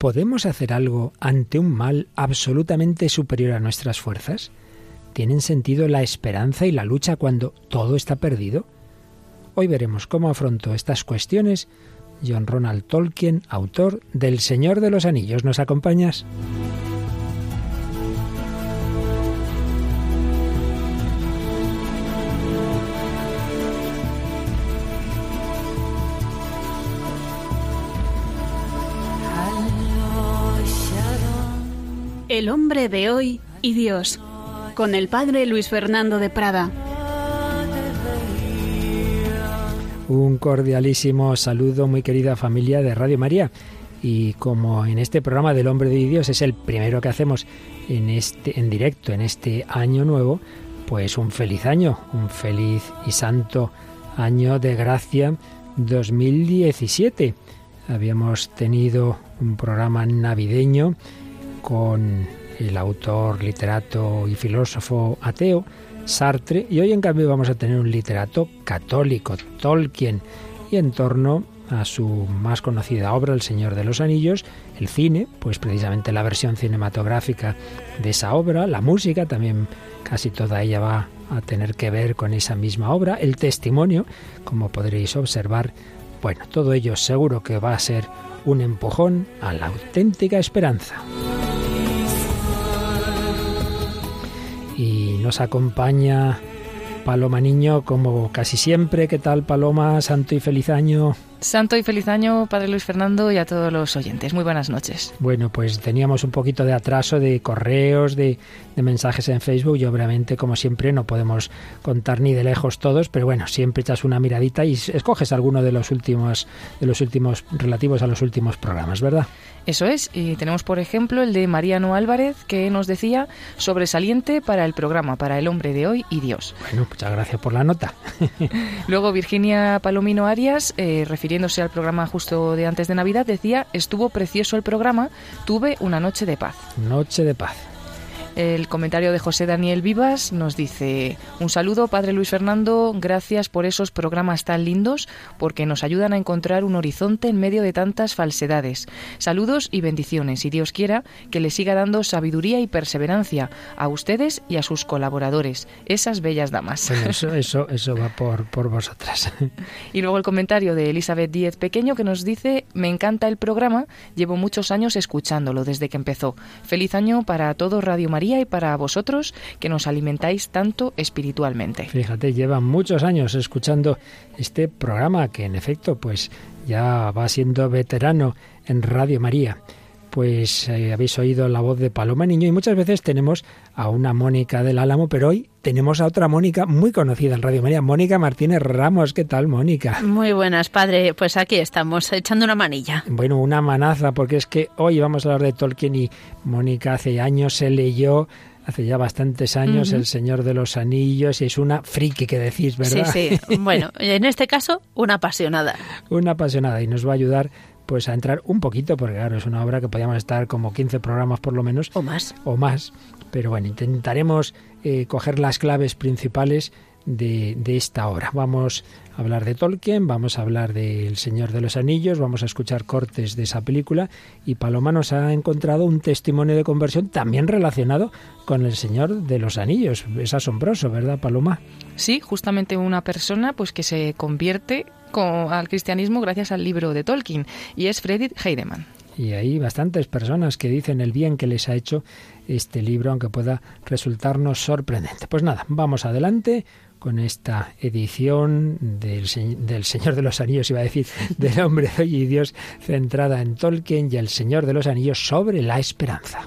¿Podemos hacer algo ante un mal absolutamente superior a nuestras fuerzas? ¿Tienen sentido la esperanza y la lucha cuando todo está perdido? Hoy veremos cómo afrontó estas cuestiones John Ronald Tolkien, autor del Señor de los Anillos. ¿Nos acompañas? Hombre de hoy y Dios, con el padre Luis Fernando de Prada. Un cordialísimo saludo, muy querida familia de Radio María. Y como en este programa del Hombre de Dios es el primero que hacemos en este en directo en este año nuevo, pues un feliz año, un feliz y santo año de gracia 2017. Habíamos tenido un programa navideño con el autor, literato y filósofo ateo Sartre y hoy en cambio vamos a tener un literato católico, Tolkien, y en torno a su más conocida obra, El Señor de los Anillos, el cine, pues precisamente la versión cinematográfica de esa obra, la música, también casi toda ella va a tener que ver con esa misma obra, el testimonio, como podréis observar, bueno, todo ello seguro que va a ser un empujón a la auténtica esperanza. Y nos acompaña Paloma Niño como casi siempre. ¿Qué tal Paloma? Santo y feliz año. Santo y feliz año, Padre Luis Fernando, y a todos los oyentes. Muy buenas noches. Bueno, pues teníamos un poquito de atraso de correos, de, de, mensajes en Facebook y obviamente, como siempre, no podemos contar ni de lejos todos, pero bueno, siempre echas una miradita y escoges alguno de los últimos, de los últimos relativos a los últimos programas, ¿verdad? Eso es, y tenemos por ejemplo el de Mariano Álvarez que nos decía sobresaliente para el programa, para el hombre de hoy y Dios. Bueno, muchas gracias por la nota. Luego Virginia Palomino Arias, eh, refiriéndose al programa justo de antes de Navidad, decía, estuvo precioso el programa, tuve una noche de paz. Noche de paz. El comentario de José Daniel Vivas nos dice, un saludo, Padre Luis Fernando, gracias por esos programas tan lindos, porque nos ayudan a encontrar un horizonte en medio de tantas falsedades. Saludos y bendiciones, y Dios quiera que le siga dando sabiduría y perseverancia a ustedes y a sus colaboradores, esas bellas damas. Bueno, eso, eso, eso va por, por vosotras. Y luego el comentario de Elizabeth Díez Pequeño que nos dice, me encanta el programa, llevo muchos años escuchándolo desde que empezó. Feliz año para todo Radio María y para vosotros que nos alimentáis tanto espiritualmente. Fíjate, llevan muchos años escuchando este programa que en efecto pues ya va siendo veterano en Radio María. Pues eh, habéis oído la voz de Paloma Niño y muchas veces tenemos a una Mónica del Álamo, pero hoy tenemos a otra Mónica muy conocida en Radio María, Mónica Martínez Ramos. ¿Qué tal, Mónica? Muy buenas, padre. Pues aquí estamos, echando una manilla. Bueno, una manaza, porque es que hoy vamos a hablar de Tolkien y Mónica hace años se leyó hace ya bastantes años, uh -huh. El Señor de los Anillos, y es una friki que decís, ¿verdad? Sí, sí. Bueno, en este caso, una apasionada. una apasionada, y nos va a ayudar pues a entrar un poquito, porque claro, es una obra que podríamos estar como 15 programas por lo menos. O más. O más. Pero bueno, intentaremos eh, coger las claves principales de, de, esta obra. Vamos a hablar de Tolkien, vamos a hablar del Señor de los Anillos, vamos a escuchar cortes de esa película y Paloma nos ha encontrado un testimonio de conversión también relacionado con el Señor de los Anillos. Es asombroso, ¿verdad, Paloma? Sí, justamente una persona pues que se convierte con, al cristianismo gracias al libro de Tolkien y es Fredrik Heidemann. Y hay bastantes personas que dicen el bien que les ha hecho este libro, aunque pueda resultarnos sorprendente. Pues nada, vamos adelante con esta edición del, del, Señor de los Anillos, iba a decir, del hombre de hoy y Dios, centrada en Tolkien y el Señor de los Anillos sobre la esperanza.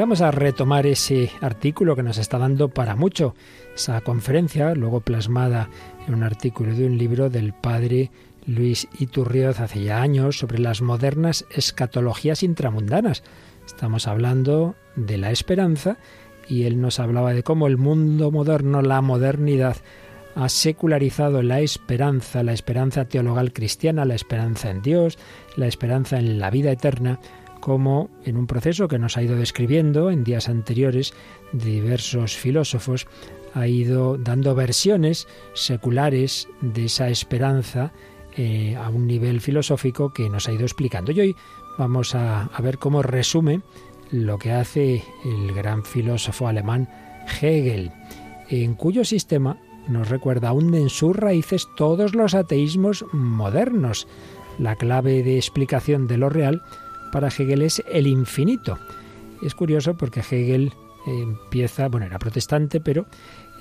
Vamos a retomar ese artículo que nos está dando para mucho, esa conferencia, luego plasmada en un artículo de un libro del padre Luis Iturrioz hace ya años sobre las modernas escatologías intramundanas. Estamos hablando de la esperanza y él nos hablaba de cómo el mundo moderno, la modernidad, ha secularizado la esperanza, la esperanza teologal cristiana, la esperanza en Dios, la esperanza en la vida eterna, como en un proceso que nos ha ido describiendo en días anteriores diversos filósofos, ha ido dando versiones seculares de esa esperanza eh, a un nivel filosófico que nos ha ido explicando. Y hoy vamos a, a ver cómo resume lo que hace el gran filósofo alemán Hegel, en cuyo sistema nos recuerda hunden sus raíces todos los ateísmos modernos. La clave de explicación de lo real para Hegel es el infinito. Es curioso porque Hegel empieza, bueno, era protestante, pero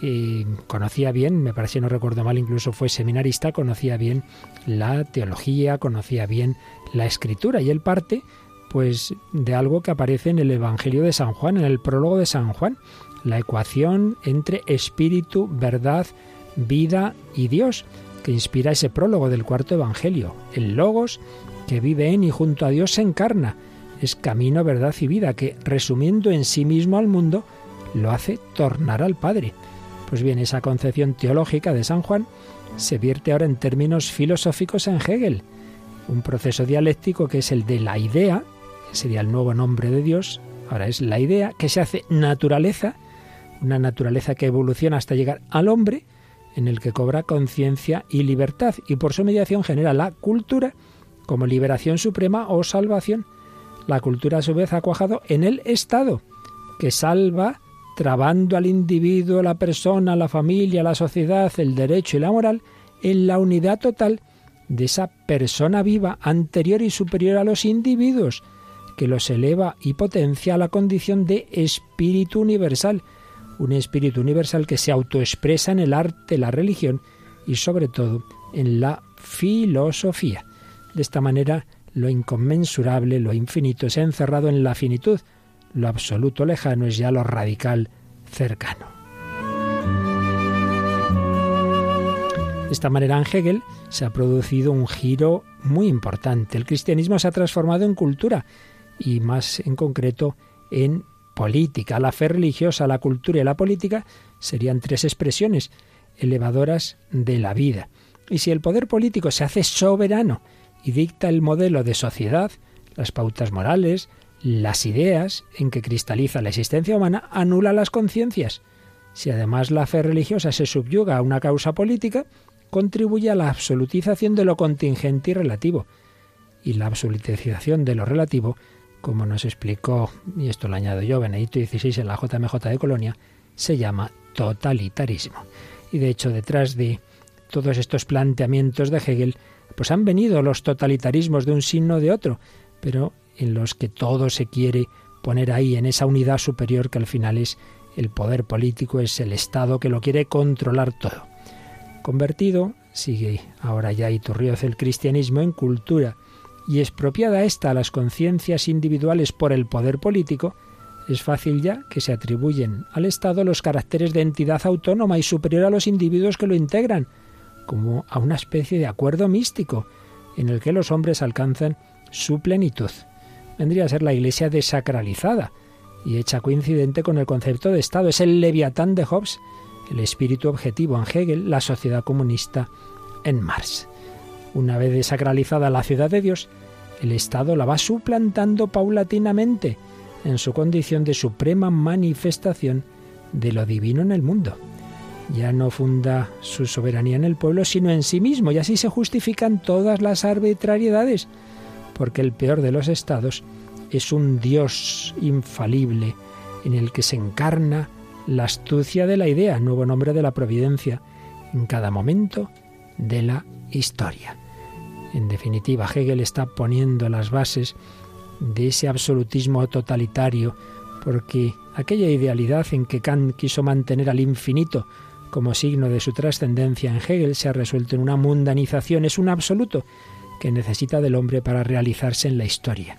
eh, conocía bien, me parece, no recuerdo mal, incluso fue seminarista, conocía bien la teología, conocía bien la escritura y él parte pues de algo que aparece en el Evangelio de San Juan, en el prólogo de San Juan, la ecuación entre espíritu, verdad, vida y Dios, que inspira ese prólogo del cuarto Evangelio. El Logos, que vive en y junto a Dios se encarna, es camino, verdad y vida, que resumiendo en sí mismo al mundo, lo hace tornar al Padre. Pues bien, esa concepción teológica de San Juan se vierte ahora en términos filosóficos en Hegel, un proceso dialéctico que es el de la idea, sería el nuevo nombre de Dios, ahora es la idea, que se hace naturaleza, una naturaleza que evoluciona hasta llegar al hombre, en el que cobra conciencia y libertad, y por su mediación genera la cultura como liberación suprema o salvación. La cultura a su vez ha cuajado en el Estado, que salva trabando al individuo, la persona, la familia, la sociedad, el derecho y la moral en la unidad total de esa persona viva anterior y superior a los individuos, que los eleva y potencia a la condición de espíritu universal, un espíritu universal que se autoexpresa en el arte, la religión y sobre todo en la filosofía. De esta manera, lo inconmensurable, lo infinito, se ha encerrado en la finitud, lo absoluto lejano es ya lo radical cercano. De esta manera en Hegel se ha producido un giro muy importante. El cristianismo se ha transformado en cultura y más en concreto en política. La fe religiosa, la cultura y la política serían tres expresiones elevadoras de la vida. Y si el poder político se hace soberano y dicta el modelo de sociedad, las pautas morales, las ideas en que cristaliza la existencia humana anula las conciencias. Si además la fe religiosa se subyuga a una causa política, contribuye a la absolutización de lo contingente y relativo. Y la absolutización de lo relativo, como nos explicó, y esto lo añado yo, Benedicto XVI en la JMJ de Colonia, se llama totalitarismo. Y de hecho, detrás de todos estos planteamientos de Hegel, pues han venido los totalitarismos de un signo de otro, pero en los que todo se quiere poner ahí en esa unidad superior que al final es el poder político, es el Estado que lo quiere controlar todo. Convertido, sigue ahora ya Iturrioz el cristianismo en cultura y expropiada esta a las conciencias individuales por el poder político, es fácil ya que se atribuyen al Estado los caracteres de entidad autónoma y superior a los individuos que lo integran, como a una especie de acuerdo místico en el que los hombres alcanzan su plenitud vendría a ser la Iglesia desacralizada y hecha coincidente con el concepto de Estado. Es el leviatán de Hobbes, el espíritu objetivo en Hegel, la sociedad comunista en Marx. Una vez desacralizada la ciudad de Dios, el Estado la va suplantando paulatinamente en su condición de suprema manifestación de lo divino en el mundo. Ya no funda su soberanía en el pueblo, sino en sí mismo, y así se justifican todas las arbitrariedades porque el peor de los estados es un Dios infalible en el que se encarna la astucia de la idea, nuevo nombre de la providencia, en cada momento de la historia. En definitiva, Hegel está poniendo las bases de ese absolutismo totalitario, porque aquella idealidad en que Kant quiso mantener al infinito como signo de su trascendencia en Hegel se ha resuelto en una mundanización, es un absoluto que necesita del hombre para realizarse en la historia.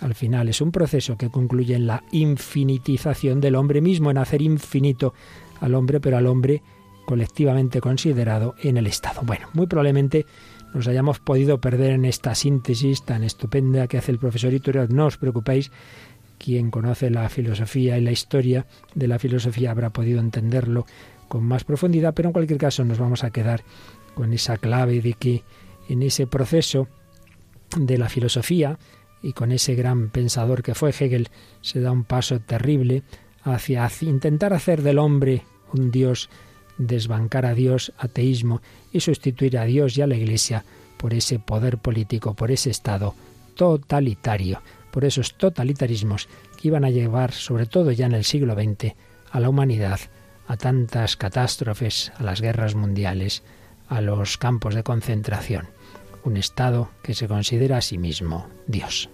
Al final es un proceso que concluye en la infinitización del hombre mismo, en hacer infinito al hombre, pero al hombre colectivamente considerado en el Estado. Bueno, muy probablemente nos hayamos podido perder en esta síntesis tan estupenda que hace el profesor Iturio. No os preocupéis, quien conoce la filosofía y la historia de la filosofía habrá podido entenderlo con más profundidad, pero en cualquier caso nos vamos a quedar con esa clave de que en ese proceso de la filosofía y con ese gran pensador que fue Hegel se da un paso terrible hacia intentar hacer del hombre un Dios, desbancar a Dios, ateísmo, y sustituir a Dios y a la Iglesia por ese poder político, por ese Estado totalitario, por esos totalitarismos que iban a llevar, sobre todo ya en el siglo XX, a la humanidad a tantas catástrofes, a las guerras mundiales, a los campos de concentración. Un Estado que se considera a sí mismo Dios.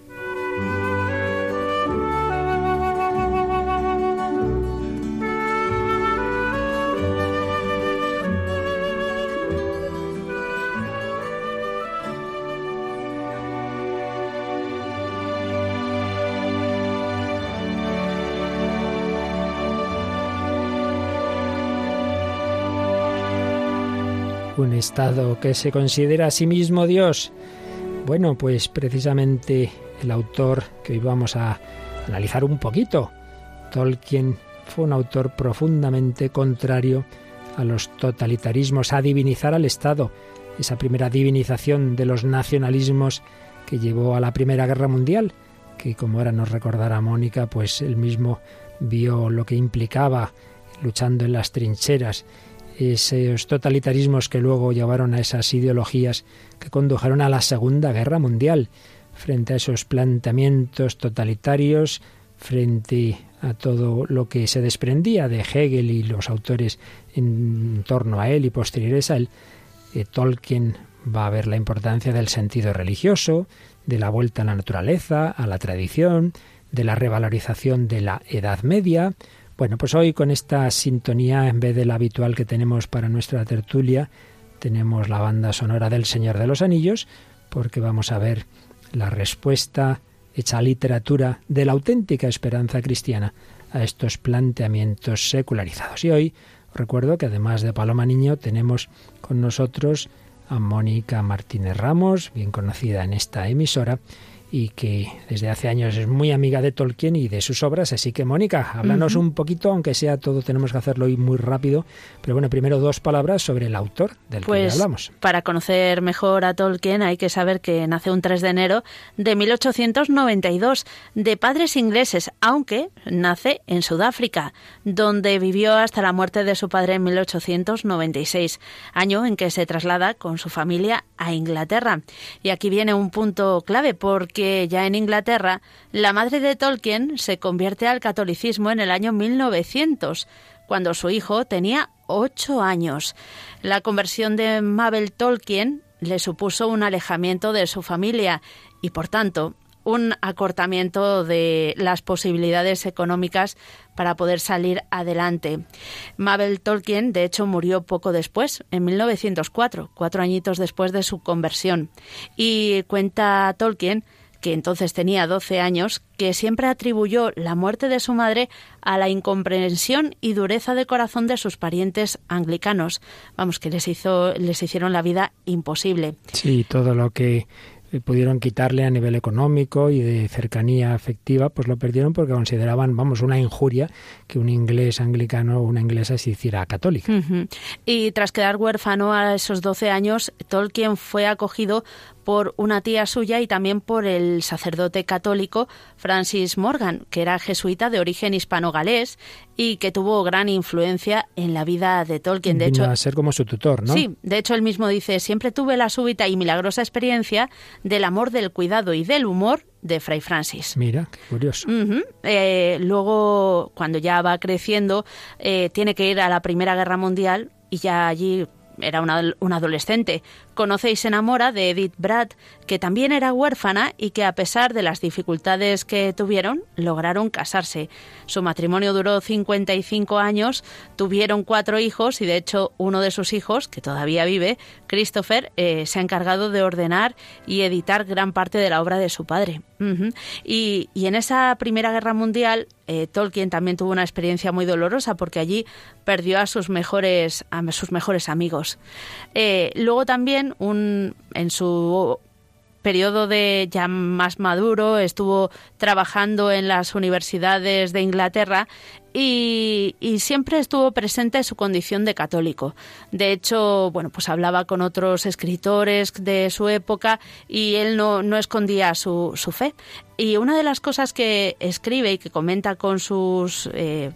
Un Estado que se considera a sí mismo Dios. Bueno, pues precisamente el autor que hoy vamos a analizar un poquito, Tolkien, fue un autor profundamente contrario a los totalitarismos, a divinizar al Estado, esa primera divinización de los nacionalismos que llevó a la Primera Guerra Mundial, que como ahora nos recordará Mónica, pues él mismo vio lo que implicaba luchando en las trincheras esos totalitarismos que luego llevaron a esas ideologías que condujeron a la Segunda Guerra Mundial, frente a esos planteamientos totalitarios, frente a todo lo que se desprendía de Hegel y los autores en torno a él y posteriores a él, eh, Tolkien va a ver la importancia del sentido religioso, de la vuelta a la naturaleza, a la tradición, de la revalorización de la Edad Media, bueno, pues hoy con esta sintonía, en vez de la habitual que tenemos para nuestra tertulia, tenemos la banda sonora del Señor de los Anillos, porque vamos a ver la respuesta hecha literatura de la auténtica esperanza cristiana a estos planteamientos secularizados. Y hoy recuerdo que además de Paloma Niño tenemos con nosotros a Mónica Martínez Ramos, bien conocida en esta emisora, y que desde hace años es muy amiga de Tolkien y de sus obras. Así que, Mónica, háblanos un poquito, aunque sea todo, tenemos que hacerlo hoy muy rápido. Pero bueno, primero dos palabras sobre el autor del que pues, hablamos. Para conocer mejor a Tolkien hay que saber que nace un 3 de enero de 1892 de padres ingleses, aunque nace en Sudáfrica, donde vivió hasta la muerte de su padre en 1896, año en que se traslada con su familia a Inglaterra. Y aquí viene un punto clave porque ya en Inglaterra la madre de Tolkien se convierte al catolicismo en el año 1900, cuando su hijo tenía ocho años. La conversión de Mabel Tolkien le supuso un alejamiento de su familia y, por tanto, un acortamiento de las posibilidades económicas para poder salir adelante. Mabel Tolkien, de hecho, murió poco después, en 1904, cuatro añitos después de su conversión. Y cuenta Tolkien que entonces tenía 12 años, que siempre atribuyó la muerte de su madre a la incomprensión y dureza de corazón de sus parientes anglicanos. Vamos, que les hizo les hicieron la vida imposible. Sí, todo lo que eh, pudieron quitarle a nivel económico y de cercanía afectiva, pues lo perdieron porque consideraban, vamos, una injuria que un inglés anglicano o una inglesa se hiciera católica. Y tras quedar huérfano a esos 12 años, Tolkien fue acogido por una tía suya y también por el sacerdote católico Francis Morgan, que era jesuita de origen hispano-galés y que tuvo gran influencia en la vida de Tolkien. De hecho, a ser como su tutor, ¿no? Sí, de hecho él mismo dice, siempre tuve la súbita y milagrosa experiencia del amor, del cuidado y del humor de Fray Francis. Mira, qué curioso. Eh, luego, cuando ya va creciendo, eh, tiene que ir a la Primera Guerra Mundial y ya allí era un adolescente, conoce y se enamora de Edith Brad, que también era huérfana y que a pesar de las dificultades que tuvieron, lograron casarse. Su matrimonio duró 55 años, tuvieron cuatro hijos y de hecho uno de sus hijos, que todavía vive, Christopher, eh, se ha encargado de ordenar y editar gran parte de la obra de su padre. y, en esa Primera Guerra Mundial, eh, Tolkien también tuvo una experiencia muy dolorosa porque allí perdió a sus mejores, a sus mejores amigos. Eh, luego también un, en su periodo de ya más maduro, estuvo trabajando en las universidades de Inglaterra y, siempre estuvo presente su condición de católico. De hecho, bueno, pues hablaba con otros escritores de su época y él no, no escondía su, su fe. Y una de las cosas que escribe y que comenta con sus eh,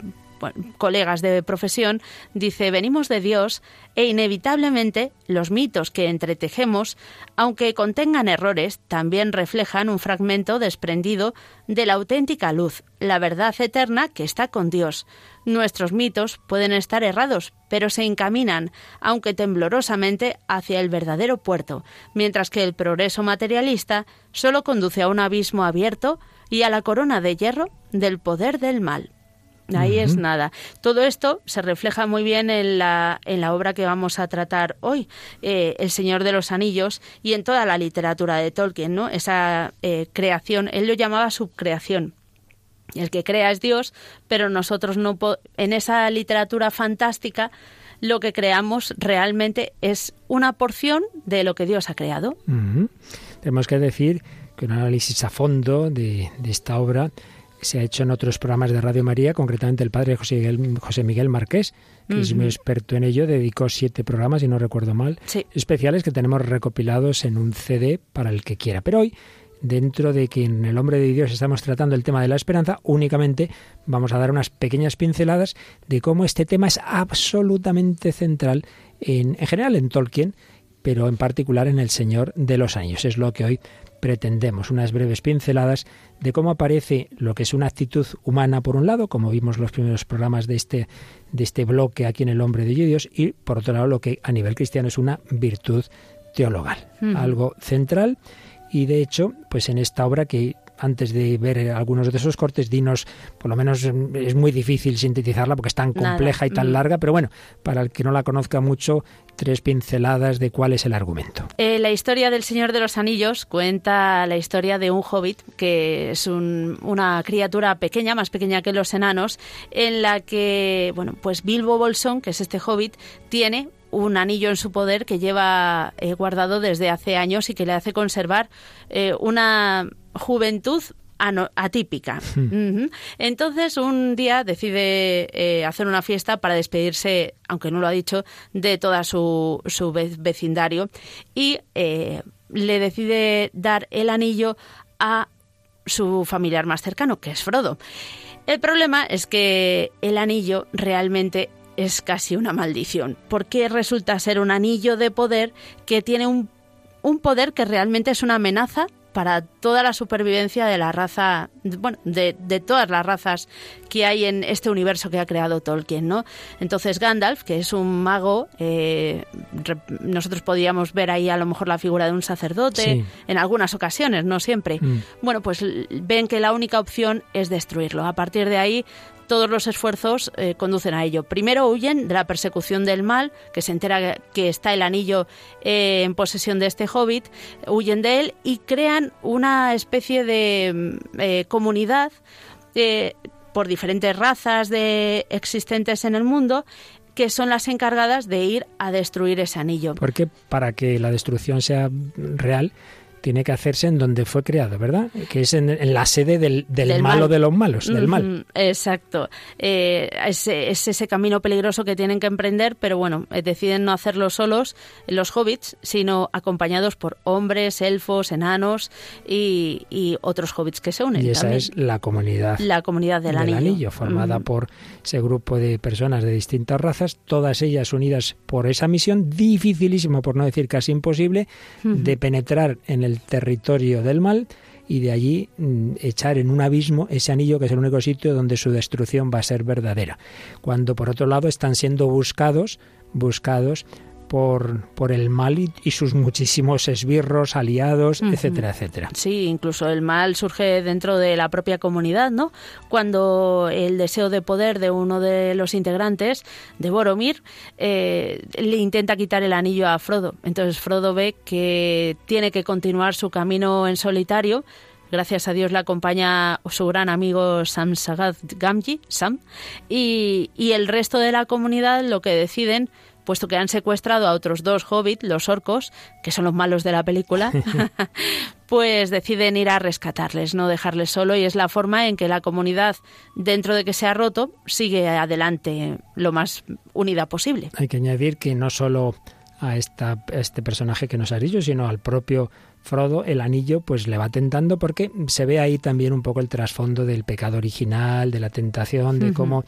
colegas de profesión, dice, venimos de Dios e inevitablemente los mitos que entretejemos, aunque contengan errores, también reflejan un fragmento desprendido de la auténtica luz, la verdad eterna que está con Dios. Nuestros mitos pueden estar errados, pero se encaminan, aunque temblorosamente, hacia el verdadero puerto, mientras que el progreso materialista solo conduce a un abismo abierto y a la corona de hierro del poder del mal. Ahí es nada. Todo esto se refleja muy bien en la, en la obra que vamos a tratar hoy, eh, El Señor de los Anillos, y en toda la literatura de Tolkien, ¿no? Esa eh, creación, él lo llamaba subcreación. El que crea es Dios, pero nosotros no en esa literatura fantástica lo que creamos realmente es una porción de lo que Dios ha creado. Tenemos que decir que un análisis a fondo de, de esta obra se ha hecho en otros programas de Radio María, concretamente el padre José Miguel, José Miguel Marqués, que es muy experto en ello, dedicó siete programas, si no recuerdo mal, especiales que tenemos recopilados en un CD para el que quiera. Pero hoy, dentro de que en el hombre de Dios estamos tratando el tema de la esperanza, únicamente vamos a dar unas pequeñas pinceladas de cómo este tema es absolutamente central en, en general en Tolkien, pero en particular en El Señor de los Años. Es lo que hoy pretendemos, unas breves pinceladas de cómo aparece lo que es una actitud humana por un lado, como vimos los primeros programas de este, de este bloque aquí en el hombre de Dios, y por otro lado lo que a nivel cristiano es una virtud teologal, algo central. Y de hecho, pues en esta obra que antes de ver algunos de esos cortes, dinos, por lo menos mm, es muy difícil sintetizarla porque es tan compleja y tan mm. larga, pero bueno, para el que no la conozca mucho, tres pinceladas de cuál es el argumento. Eh, la historia del Señor de los Anillos cuenta la historia de un hobbit que es una criatura pequeña, más pequeña que los enanos, en la que, bueno, pues Bilbo Bolsón, que es este hobbit, tiene un anillo en su poder que lleva eh, guardado desde hace años y que le hace conservar eh, una juventud atípica. Hmm. Entonces, un día decide eh, hacer una fiesta para despedirse, aunque no lo ha dicho, de toda su, su vecindario y eh, le decide dar el anillo a su familiar más cercano, que es Frodo. El problema es que el anillo realmente es casi una maldición, porque resulta ser un anillo de poder que tiene un, un poder que realmente es una amenaza para toda la supervivencia de la raza, bueno, de, todas las razas que hay en este universo que ha creado Tolkien, ¿no? Entonces Gandalf, que es un mago, eh, nosotros podíamos ver ahí a lo mejor la figura de un sacerdote en algunas ocasiones, no siempre. Mm. Bueno, pues ven que la única opción es destruirlo. A partir de ahí todos los esfuerzos eh, conducen a ello. Primero huyen de la persecución del mal, que se entera que está el anillo eh, en posesión de este hobbit, huyen de él y crean una especie de mm, eh, comunidad por diferentes razas de, existentes en el mundo que son las encargadas de ir a destruir ese anillo. Porque para que la destrucción sea real, tiene que hacerse en donde fue creado, ¿verdad? Que es en, la sede del, malo de los malos, del mal. Exacto. Eh, es, ese camino peligroso que tienen que emprender, pero bueno, eh, deciden no hacerlo solos los hobbits, sino acompañados por hombres, elfos, enanos y, otros hobbits que se unen. Y esa es la comunidad. La comunidad del, anillo. formada por ese grupo de personas de distintas razas, todas ellas unidas por esa misión dificilísima, por no decir casi imposible, de penetrar en el territorio del mal y de allí mm, echar en un abismo ese anillo que es el único sitio donde su destrucción va a ser verdadera. Cuando por otro lado están siendo buscados, buscados por, por el mal y, sus muchísimos esbirros, aliados, etcétera, etcétera. Sí, incluso el mal surge dentro de la propia comunidad, ¿no? Cuando el deseo de poder de uno de los integrantes, de Boromir, eh, le intenta quitar el anillo a Frodo. Entonces Frodo ve que tiene que continuar su camino en solitario, gracias a Dios le acompaña su gran amigo Sam Sagad Gamji, Sam, y, y, el resto de la comunidad lo que deciden puesto que han secuestrado a otros dos hobbits, los orcos, que son los malos de la película, pues deciden ir a rescatarles, no dejarles solo y es la forma en que la comunidad, dentro de que se ha roto, sigue adelante lo más unida posible. Hay que añadir que no solo a, esta, este personaje que nos ha dicho, sino al propio Frodo, el anillo pues le va tentando porque se ve ahí también un poco el trasfondo del pecado original, de la tentación, de cómo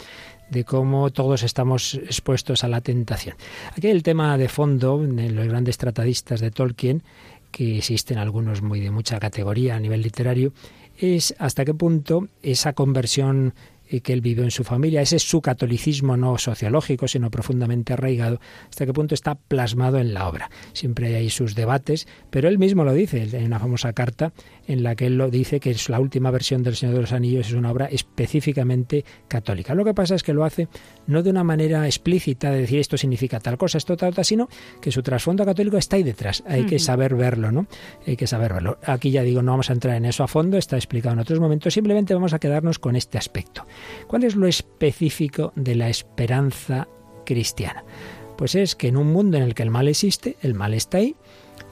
de cómo todos estamos expuestos a la tentación. Aquí el tema de fondo en los grandes tratadistas de Tolkien, que existen algunos muy de mucha categoría a nivel literario, es hasta qué punto esa conversión que él vivió en su familia, ese es su catolicismo no sociológico, sino profundamente arraigado, hasta qué punto está plasmado en la obra. Siempre hay sus debates, pero él mismo lo dice en una famosa carta en la que él lo dice que es la última versión del Señor de los Anillos es una obra específicamente católica. Lo que pasa es que lo hace no de una manera explícita de decir esto significa tal cosa, esto tal, tal, sino que su trasfondo católico está ahí detrás. Hay que saber verlo, ¿no? Hay que saber verlo. Aquí ya digo, no vamos a entrar en eso a fondo, está explicado en otros momentos, simplemente vamos a quedarnos con este aspecto. ¿Cuál es lo específico de la esperanza cristiana? Pues es que en un mundo en el que el mal existe, el mal está ahí,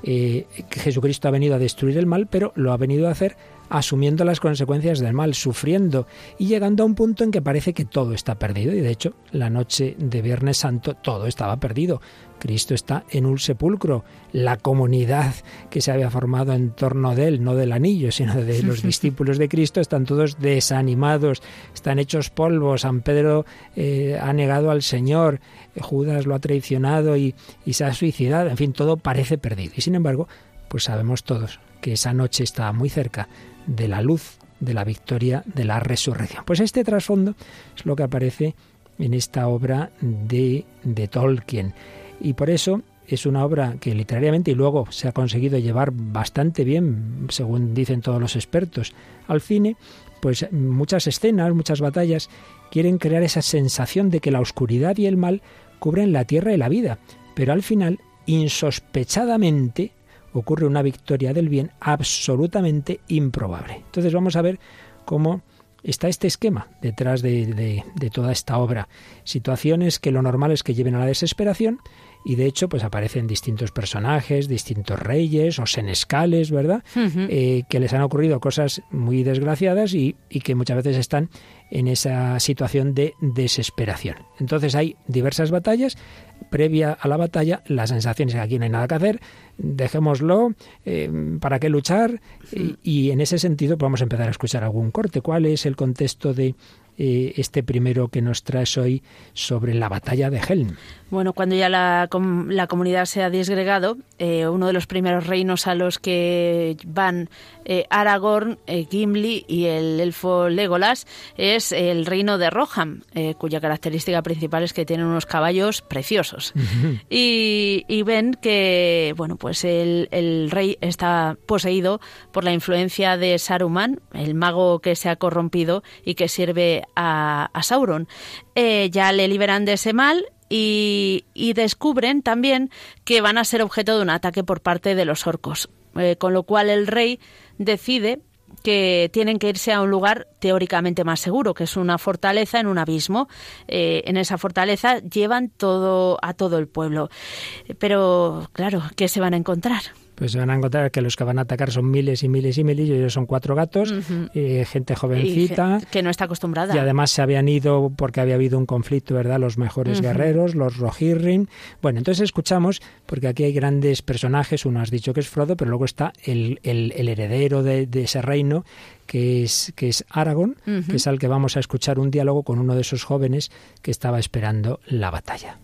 eh, Jesucristo ha venido a destruir el mal, pero lo ha venido a hacer asumiendo las consecuencias del mal, sufriendo y llegando a un punto en que parece que todo está perdido. Y de hecho, la noche de Viernes Santo todo estaba perdido. Cristo está en un sepulcro. La comunidad que se había formado en torno de él, no del anillo, sino de los discípulos de Cristo, están todos desanimados, están hechos polvo. San Pedro eh, ha negado al Señor, Judas lo ha traicionado y, y se ha suicidado. En fin, todo parece perdido. Y sin embargo, pues sabemos todos que esa noche está muy cerca de la luz de la victoria de la resurrección. Pues este trasfondo es lo que aparece en esta obra de, de Tolkien. Y por eso es una obra que literariamente y luego se ha conseguido llevar bastante bien, según dicen todos los expertos, al cine, pues muchas escenas, muchas batallas quieren crear esa sensación de que la oscuridad y el mal cubren la tierra y la vida, pero al final, insospechadamente, ocurre una victoria del bien absolutamente improbable. Entonces vamos a ver cómo está este esquema detrás de, toda esta obra. Situaciones que lo normal es que lleven a la desesperación y de hecho pues aparecen distintos personajes, distintos reyes o senescales, ¿verdad? Eh, que les han ocurrido cosas muy desgraciadas y, y que muchas veces están en esa situación de desesperación. Entonces hay diversas batallas. Previa a la batalla, la sensación es que aquí no hay nada que hacer, dejémoslo, eh, ¿para qué luchar? Y, y, en ese sentido podemos empezar a escuchar algún corte. ¿Cuál es el contexto de eh, este primero que nos traes hoy sobre la batalla de Helm. Bueno, cuando ya la, la comunidad se ha disgregado, eh, uno de los primeros reinos a los que van eh, Aragorn, Gimli y el elfo Legolas es el reino de Rohan, cuya característica principal es que tienen unos caballos preciosos. y, y, ven que, bueno, pues el, el rey está poseído por la influencia de Saruman, el mago que se ha corrompido y que sirve a, Sauron. Eh, ya le liberan de ese mal y, descubren también que van a ser objeto de un ataque por parte de los orcos. Eh, con lo cual el rey decide que tienen que irse a un lugar teóricamente más seguro, que es una fortaleza en un abismo. Eh, en esa fortaleza llevan todo a todo el pueblo. Pero claro, ¿qué se van a encontrar? Pues se van a encontrar que los que van a atacar son miles y miles y miles, y ellos son cuatro gatos, eh, gente jovencita. que no está acostumbrada. Y además se habían ido porque había habido un conflicto, ¿verdad? Los mejores guerreros, los Rohirrim. Bueno, entonces escuchamos, porque aquí hay grandes personajes, uno has dicho que es Frodo, pero luego está el, heredero de, ese reino, que es, que es Aragorn, que es al que vamos a escuchar un diálogo con uno de esos jóvenes que estaba esperando la batalla.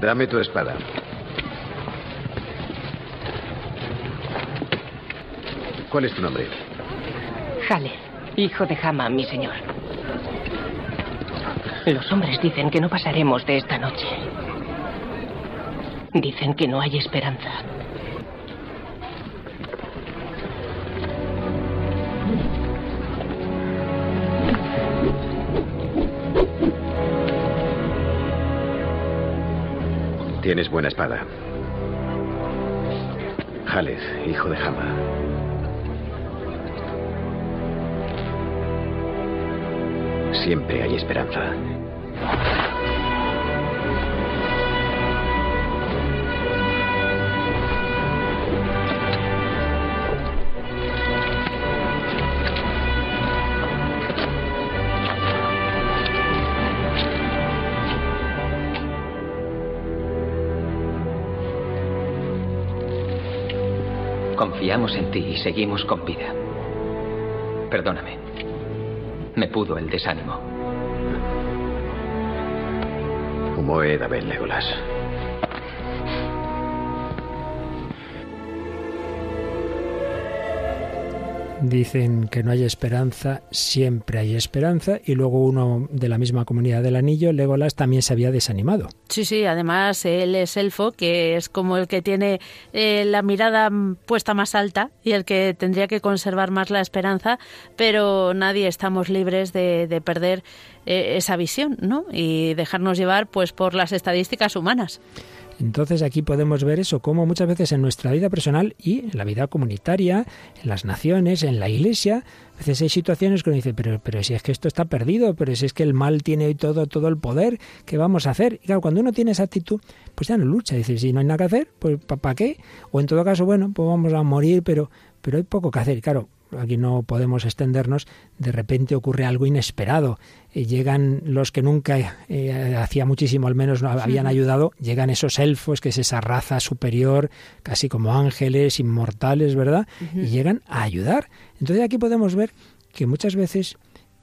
Dame tu espada. ¿Cuál es tu nombre? Jale, hijo de Hama, mi señor. Los hombres dicen que no pasaremos de esta noche. Dicen que no hay esperanza. Tienes buena espada. Jalez, hijo de Hama. Siempre hay esperanza. Confiamos en ti y seguimos con vida. Perdóname. Me pudo el desánimo. Umoe Dabel Legolas. Dicen que no hay esperanza, siempre hay esperanza, y luego uno de la misma comunidad del anillo, Legolas, también se había desanimado. Sí, sí, además él es elfo, que es como el que tiene eh, la mirada puesta más alta y el que tendría que conservar más la esperanza, pero nadie estamos libres de, de perder eh, esa visión, ¿no? Y dejarnos llevar pues por las estadísticas humanas. Entonces aquí podemos ver eso, como muchas veces en nuestra vida personal y en la vida comunitaria, en las naciones, en la iglesia, a veces hay situaciones que uno dice, pero, pero si es que esto está perdido, pero si es que el mal tiene todo, todo el poder, ¿qué vamos a hacer? Y claro, cuando uno tiene esa actitud, pues ya no lucha, dice, si no hay nada que hacer, pues ¿para qué? O en todo caso, bueno, pues vamos a morir, pero, pero hay poco que hacer. Claro, aquí no podemos extendernos, de repente ocurre algo inesperado. Eh, llegan los que nunca, eh, hacía muchísimo al menos, no habían ayudado, llegan esos elfos, que es esa raza superior, casi como ángeles, inmortales, ¿verdad? Y llegan a ayudar. Entonces aquí podemos ver que muchas veces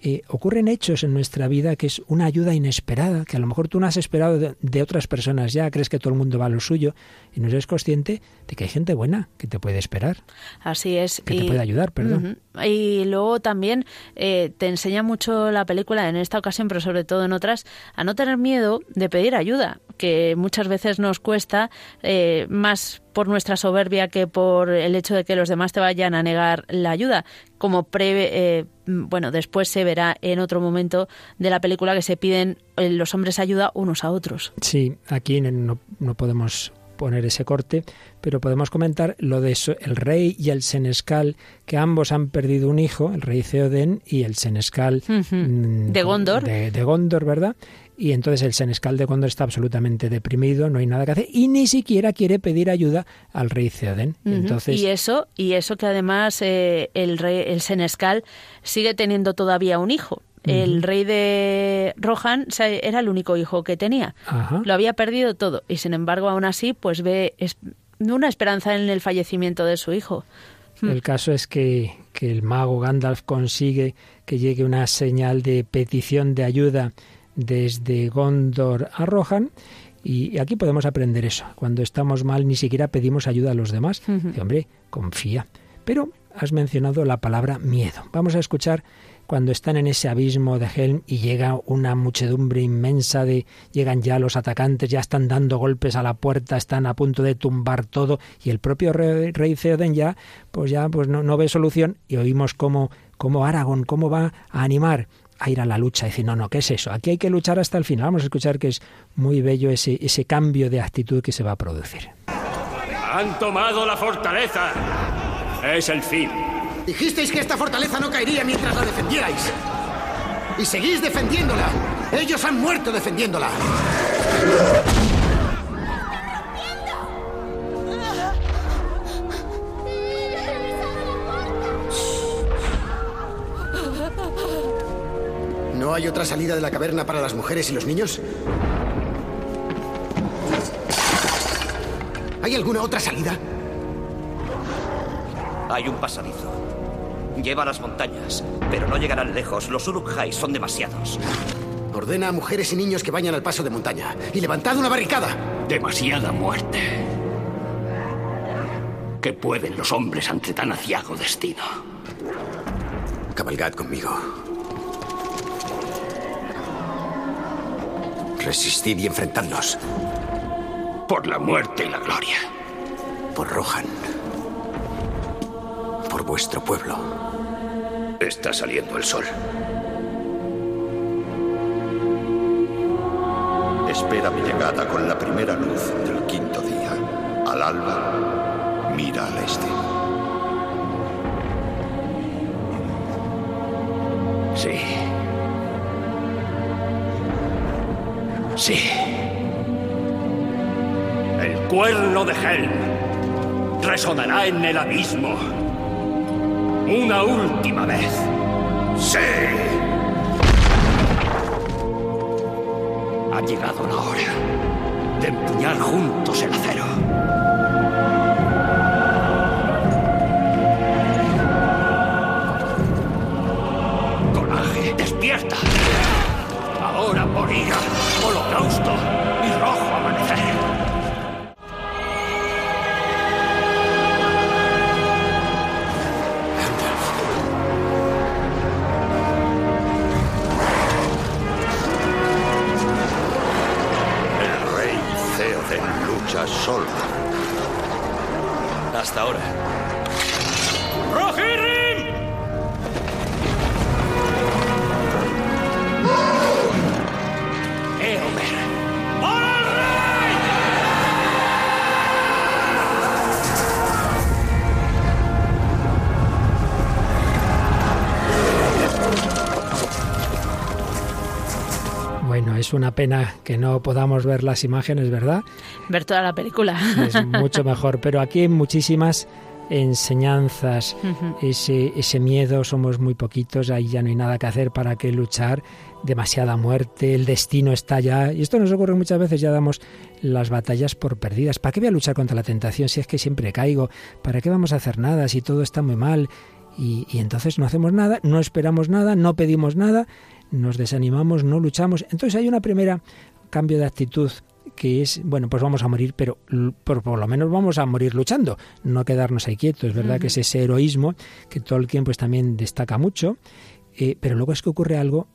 eh, ocurren hechos en nuestra vida que es una ayuda inesperada, que a lo mejor tú no has esperado de, de, otras personas ya, crees que todo el mundo va a lo suyo y no eres consciente de que hay gente buena que te puede esperar. Así es. Que y, te puede ayudar, perdón. Uh -huh. Y luego también eh, te enseña mucho la película, en esta ocasión, pero sobre todo en otras, a no tener miedo de pedir ayuda, que muchas veces nos cuesta eh, más por nuestra soberbia que por el hecho de que los demás te vayan a negar la ayuda. Como pre, eh, bueno, después se verá en otro momento de la película que se piden eh, los hombres ayuda unos a otros. Sí, aquí no, no podemos poner ese corte, pero podemos comentar lo de eso, el rey y el senescal, que ambos han perdido un hijo, el rey Theoden y el senescal uh -huh. de Gondor. De, de Gondor, ¿verdad? Y entonces el senescal de Gondor está absolutamente deprimido, no hay nada que hacer y ni siquiera quiere pedir ayuda al rey. Uh -huh. Entonces y eso y eso que además eh, el rey el senescal sigue teniendo todavía un hijo. El rey de Rohan era el único hijo que tenía. Ajá. Lo había perdido todo y sin embargo aún así pues ve es, una esperanza en el fallecimiento de su hijo. El caso es que, que el mago Gandalf consigue que llegue una señal de petición de ayuda desde Gondor a Rohan. Y aquí podemos aprender eso. Cuando estamos mal ni siquiera pedimos ayuda a los demás. Uh -huh. y, hombre, confía. Pero has mencionado la palabra miedo. Vamos a escuchar cuando están en ese abismo de Helm y llega una muchedumbre inmensa de llegan ya los atacantes, ya están dando golpes a la puerta, están a punto de tumbar todo y el propio rey, rey Theoden ya pues ya pues no, no ve solución y oímos cómo, cómo Aragón, cómo va a animar a ir a la lucha. Y decir, no, no, ¿qué es eso? Aquí hay que luchar hasta el final. Vamos a escuchar que es muy bello ese, ese cambio de actitud que se va a producir. Han tomado la fortaleza. Es el fin. Dijisteis que esta fortaleza no caería mientras la defendierais. Y seguís defendiéndola. Ellos han muerto defendiéndola. ¿No hay otra salida de la caverna para las mujeres y los niños? ¿Hay alguna otra salida? Hay un pasadizo. Lleva a las montañas, pero no llegarán lejos. Los Uruk-hai son demasiados. Ordena a mujeres y niños que vayan al paso de montaña. Y levantad una barricada. Demasiada muerte. ¿Qué pueden los hombres ante tan aciago destino? Cabalgad conmigo. Resistid y enfrentadlos. Por la muerte y la gloria. Por Rohan. Por vuestro pueblo. Está saliendo el sol. Espera mi llegada con la primera luz del quinto día. Al alba, mira al este. Sí. El cuerno de Helm resonará en el abismo. Una última vez. Sí. Ha llegado la hora de empuñar juntos el acero. Theoden lucha solo. Hasta ahora. Es una pena que no podamos ver las imágenes, ¿verdad? Ver toda la película. Es mucho mejor, pero aquí hay muchísimas enseñanzas, ese, ese miedo, somos muy poquitos, ahí ya no hay nada que hacer para que luchar, demasiada muerte, el destino está ya, y esto nos ocurre muchas veces, ya damos las batallas por perdidas. ¿Para qué voy a luchar contra la tentación si es que siempre caigo? ¿Para qué vamos a hacer nada si todo está muy mal? Y, y entonces no hacemos nada, no esperamos nada, no pedimos nada, nos desanimamos, no luchamos. Entonces hay una primera cambio de actitud que es, bueno, pues vamos a morir, pero por, por lo menos vamos a morir luchando, no quedarnos ahí quietos, es verdad que es ese heroísmo que Tolkien pues también destaca mucho, eh, pero luego es que ocurre algo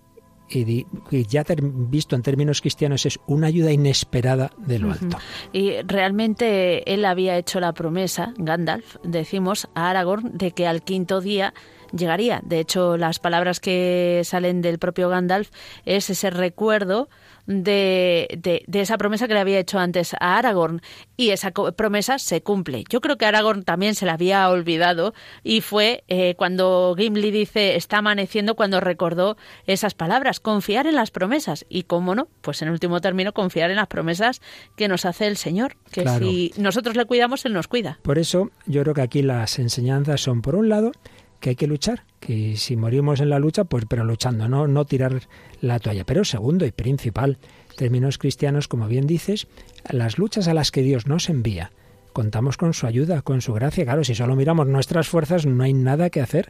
de- que ya visto en términos cristianos es una ayuda inesperada de lo alto. Y realmente él había hecho la promesa, Gandalf, decimos, a Aragorn, de que al quinto día llegaría. De hecho, las palabras que salen del propio Gandalf es ese recuerdo de, de, de esa promesa que le había hecho antes a Aragorn. Y esa promesa se cumple. Yo creo que Aragorn también se la había olvidado y fue eh, cuando Gimli dice está amaneciendo cuando recordó esas palabras, confiar en las promesas. Y cómo no, pues en último término confiar en las promesas que nos hace el Señor. Que Claro. si nosotros le cuidamos, Él nos cuida. Por eso yo creo que aquí las enseñanzas son, por un lado, que hay que luchar, que si morimos en la lucha, pues pero luchando, no, no tirar la toalla. Pero segundo y principal, términos cristianos, como bien dices, las luchas a las que Dios nos envía, contamos con su ayuda, con su gracia. Claro, si solo miramos nuestras fuerzas, no hay nada que hacer,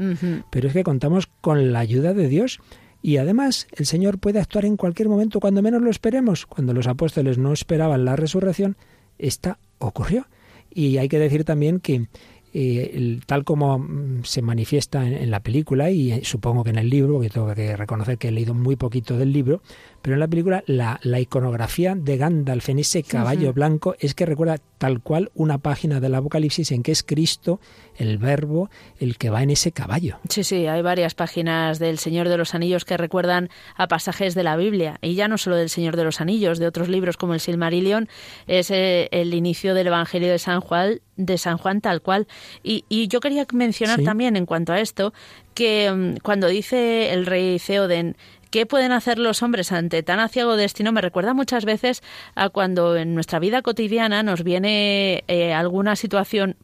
pero es que contamos con la ayuda de Dios. Y además, el Señor puede actuar en cualquier momento cuando menos lo esperemos. Cuando los apóstoles no esperaban la resurrección, esta ocurrió. Y hay que decir también que eh, el- tal como mm, se manifiesta en, en la película y eh, supongo que en el libro, que tengo que reconocer que he leído muy poquito del libro, pero en la película la, la iconografía de Gandalf en ese caballo blanco es que recuerda tal cual una página del Apocalipsis en que es Cristo, el verbo, el que va en ese caballo. Sí, sí, hay varias páginas del Señor de los Anillos que recuerdan a pasajes de la Biblia. Y ya no solo del Señor de los Anillos, de otros libros como el Silmarillion, es eh, el inicio del Evangelio de San Juan, de San Juan tal cual. Y, y yo quería mencionar Sí. también en cuanto a esto, que mm, cuando dice el rey Theoden, ¿Qué pueden hacer los hombres ante tan aciago destino? Me recuerda muchas veces a cuando en nuestra vida cotidiana nos viene eh, alguna situación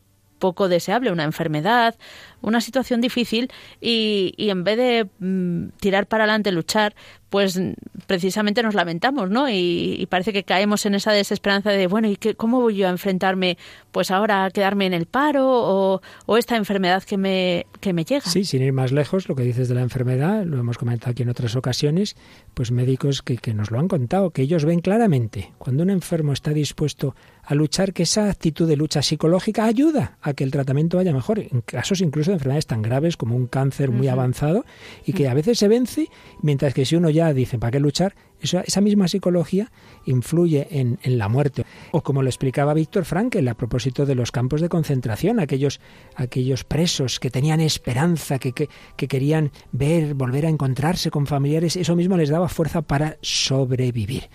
poco deseable, una enfermedad, una situación difícil y, y en vez de mm, tirar para adelante, luchar, pues precisamente nos lamentamos, ¿no? Y, y parece que caemos en esa desesperanza de, bueno, ¿y qué, cómo voy yo a enfrentarme pues ahora a quedarme en el paro o, o esta enfermedad que me, que me llega? Sí, sin ir más lejos, lo que dices de la enfermedad, lo hemos comentado aquí en otras ocasiones, pues médicos que, que nos lo han contado, que ellos ven claramente cuando un enfermo está dispuesto a luchar, que esa actitud de lucha psicológica ayuda a que el tratamiento vaya mejor, en casos incluso de enfermedades tan graves como un cáncer muy avanzado y que a veces se vence, mientras que si uno ya dice, ¿para qué luchar? Esa, esa misma psicología influye en, en la muerte. O como lo explicaba Víctor Frankel a propósito de los campos de concentración, aquellos, aquellos presos que tenían esperanza, que, que, que querían ver, volver a encontrarse con familiares, eso mismo les daba fuerza para sobrevivir.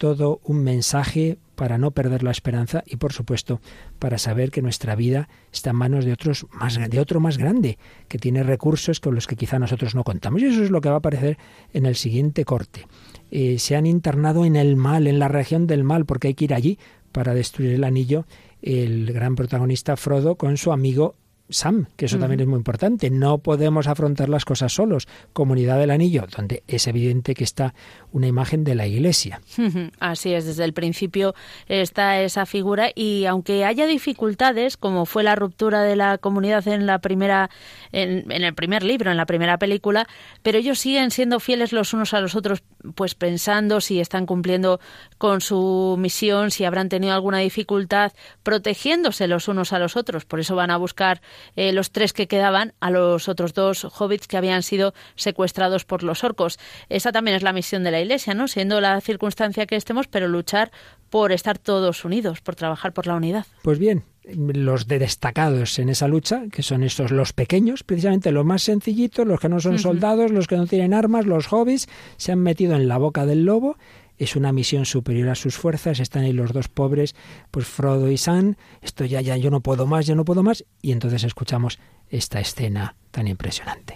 Todo un mensaje para no perder la esperanza y por supuesto para saber que nuestra vida está en manos de otros más de otro más grande que tiene recursos con los que quizá nosotros no contamos. Y eso es lo que va a aparecer en el siguiente corte. Eh, se han internado en el mal en la región del mal porque hay que ir allí para destruir el anillo. El gran protagonista Frodo con su amigo Sam, que eso también es muy importante. No podemos afrontar las cosas solos. Comunidad del Anillo, donde es evidente que está una imagen de la Iglesia. Así es, desde el principio está esa figura y aunque haya dificultades, como fue la ruptura de la comunidad en la primera, en, en el primer libro, en la primera película, pero ellos siguen siendo fieles los unos a los otros, pues pensando si están cumpliendo con su misión, si habrán tenido alguna dificultad, protegiéndose los unos a los otros. Por eso van a buscar eh, los tres que quedaban a los otros dos hobbits que habían sido secuestrados por los orcos. Esa también es la misión de la Iglesia, ¿no? Siendo la circunstancia que estemos, pero luchar por estar todos unidos, por trabajar por la unidad. Pues bien, los de destacados en esa lucha, que son estos los pequeños, precisamente los más sencillitos, los que no son soldados, los que no tienen armas, los hobbits, se han metido en la boca del lobo es una misión superior a sus fuerzas, están ahí los dos pobres, pues Frodo y Sam, esto ya, ya, yo no puedo más, yo no puedo más, y entonces escuchamos esta escena tan impresionante.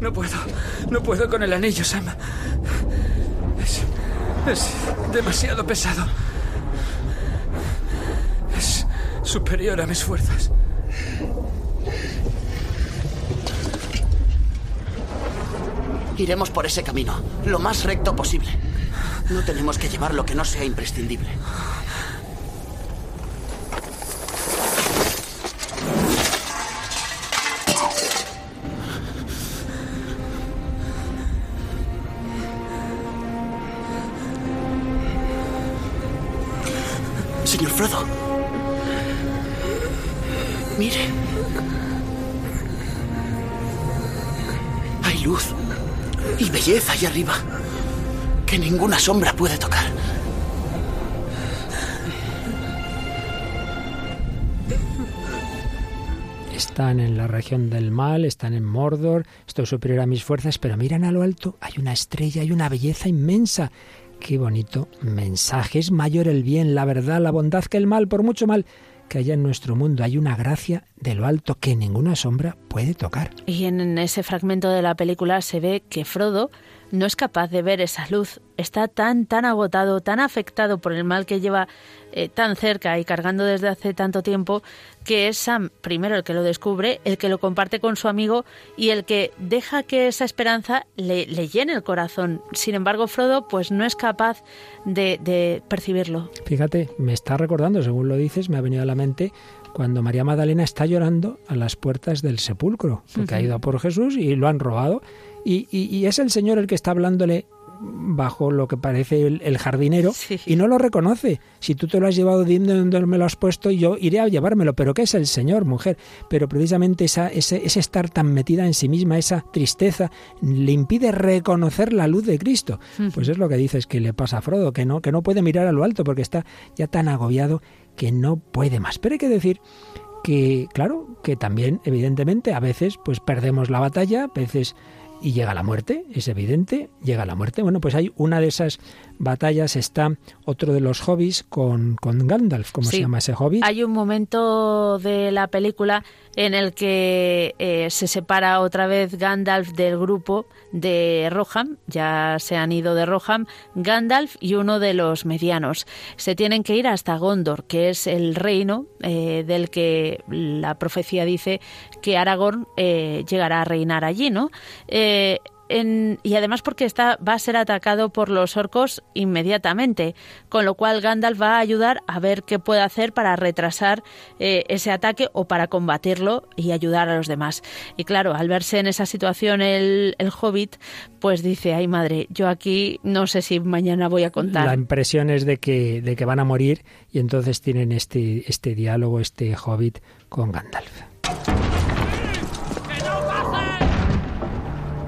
No puedo, no puedo con el anillo, Sam. Es, es demasiado pesado. Es superior a mis fuerzas. Iremos por ese camino, lo más recto posible. No tenemos que llevar lo que no sea imprescindible. Señor Frodo. Belleza ahí arriba que ninguna sombra puede tocar. Están en la región del mal, están en Mordor, estoy superior a mis fuerzas, pero miran a lo alto, hay una estrella, hay una belleza inmensa. Qué bonito mensaje, es mayor el bien, la verdad, la bondad que el mal, por mucho mal que haya en nuestro mundo. Hay una gracia de lo alto que ninguna sombra puede tocar. Y en ese fragmento de la película se ve que Frodo no es capaz de ver esa luz. Está tan, tan agotado, tan afectado por el mal que lleva eh, tan cerca y cargando desde hace tanto tiempo, que es Sam primero el que lo descubre, el que lo comparte con su amigo y el que deja que esa esperanza le, llene el corazón. Sin embargo, Frodo pues no es capaz de, de percibirlo. Fíjate, me está recordando, según lo dices, me ha venido a la mente cuando María Magdalena está llorando a las puertas del sepulcro, porque ha ido a por Jesús y lo han robado. Y, es el Señor el que está hablándole bajo lo que parece el, jardinero y no lo reconoce. Si tú te lo has llevado, dime dónde me lo has puesto y yo iré a llevármelo. Pero ¿qué es el Señor, mujer? Pero precisamente esa, ese, estar tan metida en sí misma, esa tristeza, le impide reconocer la luz de Cristo. Pues es lo que dices que le pasa a Frodo, que no, que no puede mirar a lo alto porque está ya tan agobiado que no puede más. Pero hay que decir que, claro, que también, evidentemente, a veces pues perdemos la batalla, a veces y llega la muerte, es evidente, llega la muerte. Bueno, pues hay una de esas batallas, está otro de los hobbies con, con Gandalf, ¿cómo se llama ese hobby? Hay un momento de la película en el que eh, se separa otra vez Gandalf del grupo de Roham, ya se han ido de Roham, Gandalf y uno de los medianos. Se tienen que ir hasta Gondor, que es el reino eh, del que la profecía dice que Aragorn eh, llegará a reinar allí, ¿no? Y además porque está, va a ser atacado por los orcos inmediatamente, con lo cual Gandalf va a ayudar a ver qué puede hacer para retrasar eh, ese ataque o para combatirlo y ayudar a los demás. Y claro, al verse en esa situación el, el hobbit, pues dice, ay madre, yo aquí no sé si mañana voy a contar. La impresión es de que, de que van a morir y entonces tienen este, este diálogo, este hobbit con Gandalf.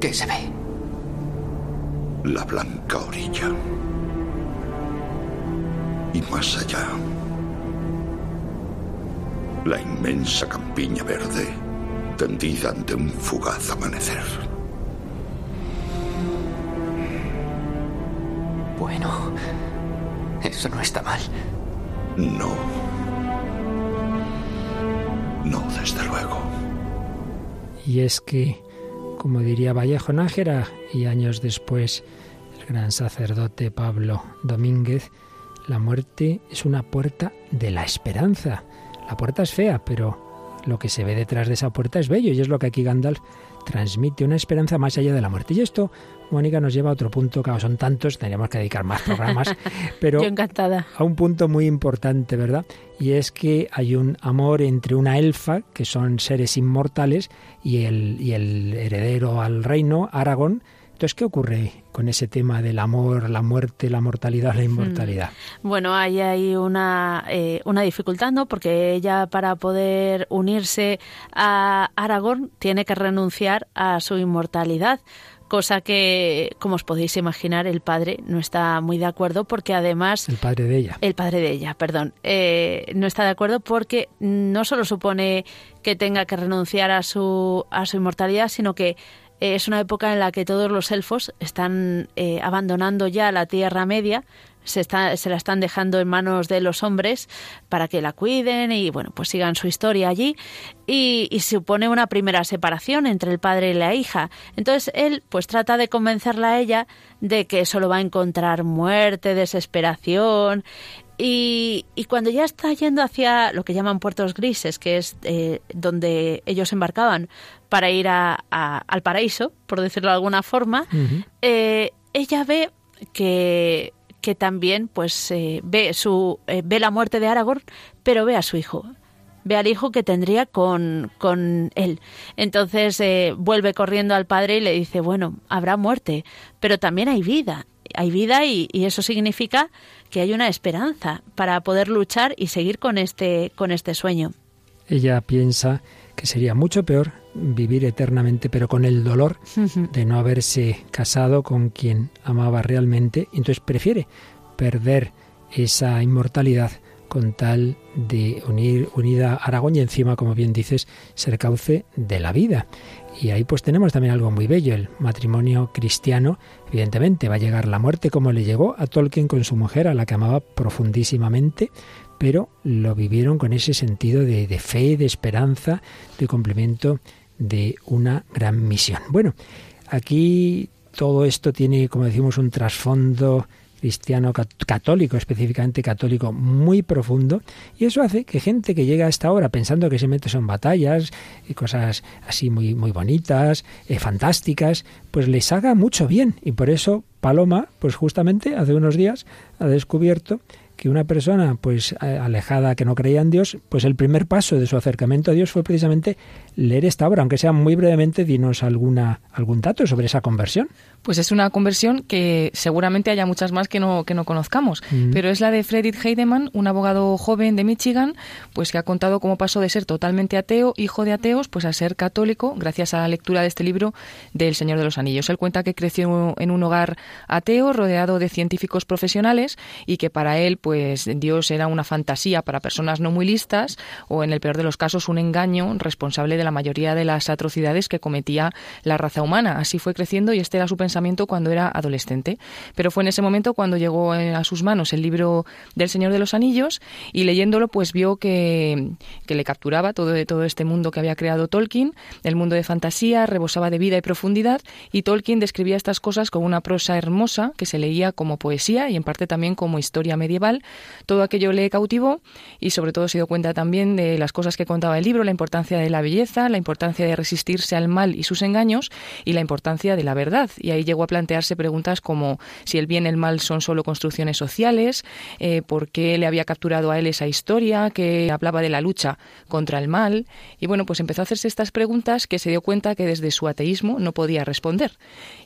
¿Qué se ve? La blanca orilla. Y más allá. La inmensa campiña verde tendida ante un fugaz amanecer. Bueno, eso no está mal. No. No, desde luego. Y es que, como diría Vallejo Nájera, y años después el gran sacerdote Pablo Domínguez, la muerte es una puerta de la esperanza. La puerta es fea, pero lo que se ve detrás de esa puerta es bello y es lo que aquí Gandalf transmite, una esperanza más allá de la muerte. Y esto, Mónica, nos lleva a otro punto, claro, son tantos, tendríamos que dedicar más programas, pero encantada. a un punto muy importante, ¿verdad? Y es que hay un amor entre una elfa, que son seres inmortales, y el, y el heredero al reino, Aragón, entonces, ¿qué ocurre con ese tema del amor, la muerte, la mortalidad, la inmortalidad? Bueno, hay ahí una, eh, una dificultad, ¿no? Porque ella para poder unirse a Aragorn tiene que renunciar a su inmortalidad cosa que, como os podéis imaginar, el padre no está muy de acuerdo porque además... El padre de ella. El padre de ella, perdón. Eh, no está de acuerdo porque no solo supone que tenga que renunciar a su, a su inmortalidad, sino que es una época en la que todos los elfos están eh, abandonando ya la Tierra Media, se, está, se la están dejando en manos de los hombres para que la cuiden y bueno, pues sigan su historia allí y, y, supone una primera separación entre el padre y la hija. Entonces él pues trata de convencerla a ella de que solo va a encontrar muerte, desesperación y, y, cuando ya está yendo hacia lo que llaman puertos grises, que es eh, donde ellos embarcaban para ir a, a, al paraíso, por decirlo de alguna forma, uh -huh. eh, ella ve que, que también pues eh, ve su ve la muerte de Aragorn, pero ve a su hijo, ve al hijo que tendría con, con él. Entonces eh, vuelve corriendo al padre y le dice, bueno, habrá muerte, pero también hay vida. Hay vida y, y, eso significa que hay una esperanza para poder luchar y seguir con este, con este sueño. Ella piensa que sería mucho peor vivir eternamente, pero con el dolor de no haberse casado con quien amaba realmente. Entonces prefiere perder esa inmortalidad con tal de unir unida a Aragón y encima, como bien dices, ser cauce de la vida. Y ahí pues tenemos también algo muy bello, el matrimonio cristiano. Evidentemente va a llegar la muerte como le llegó a Tolkien con su mujer, a la que amaba profundísimamente, pero lo vivieron con ese sentido de, fe, de esperanza, de cumplimiento de una gran misión. Bueno, aquí todo esto tiene, como decimos, un trasfondo cristiano católico, específicamente católico, muy profundo, y eso hace que gente que llega a esta hora pensando que se mete son batallas y cosas así muy, muy bonitas, eh, fantásticas, pues les haga mucho bien. Y por eso Paloma, pues justamente hace unos días ha descubierto que una persona pues alejada que no creía en Dios, pues el primer paso de su acercamiento a Dios fue precisamente leer esta obra, aunque sea muy brevemente, dinos alguna algún dato sobre esa conversión. Pues es una conversión que seguramente haya muchas más que no, que no conozcamos, mm. pero es la de Fredrik Heidemann, un abogado joven de Michigan, pues que ha contado cómo pasó de ser totalmente ateo, hijo de ateos, pues a ser católico, gracias a la lectura de este libro del Señor de los Anillos. Él cuenta que creció en un hogar ateo, rodeado de científicos profesionales, y que para él, pues Dios era una fantasía para personas no muy listas, o en el peor de los casos, un engaño responsable de la mayoría de las atrocidades que cometía la raza humana. Así fue creciendo y este era su pensamiento cuando era adolescente. Pero fue en ese momento cuando llegó a sus manos el libro del Señor de los Anillos y leyéndolo pues vio que, le capturaba todo, todo este mundo que había creado Tolkien, el mundo de fantasía, rebosaba de vida y profundidad y Tolkien describía estas cosas con una prosa hermosa que se leía como poesía y en parte también como historia medieval todo aquello le cautivó y sobre todo se dio cuenta también de las cosas que contaba el libro, la importancia de la belleza, la importancia de resistirse al mal y sus engaños y la importancia de la verdad. Y ahí llegó a plantearse preguntas como si el bien y el mal son solo construcciones sociales, eh, por qué le había capturado a él esa historia que hablaba de la lucha contra el mal. Y bueno, pues empezó a hacerse estas preguntas que se dio cuenta que desde su ateísmo no podía responder.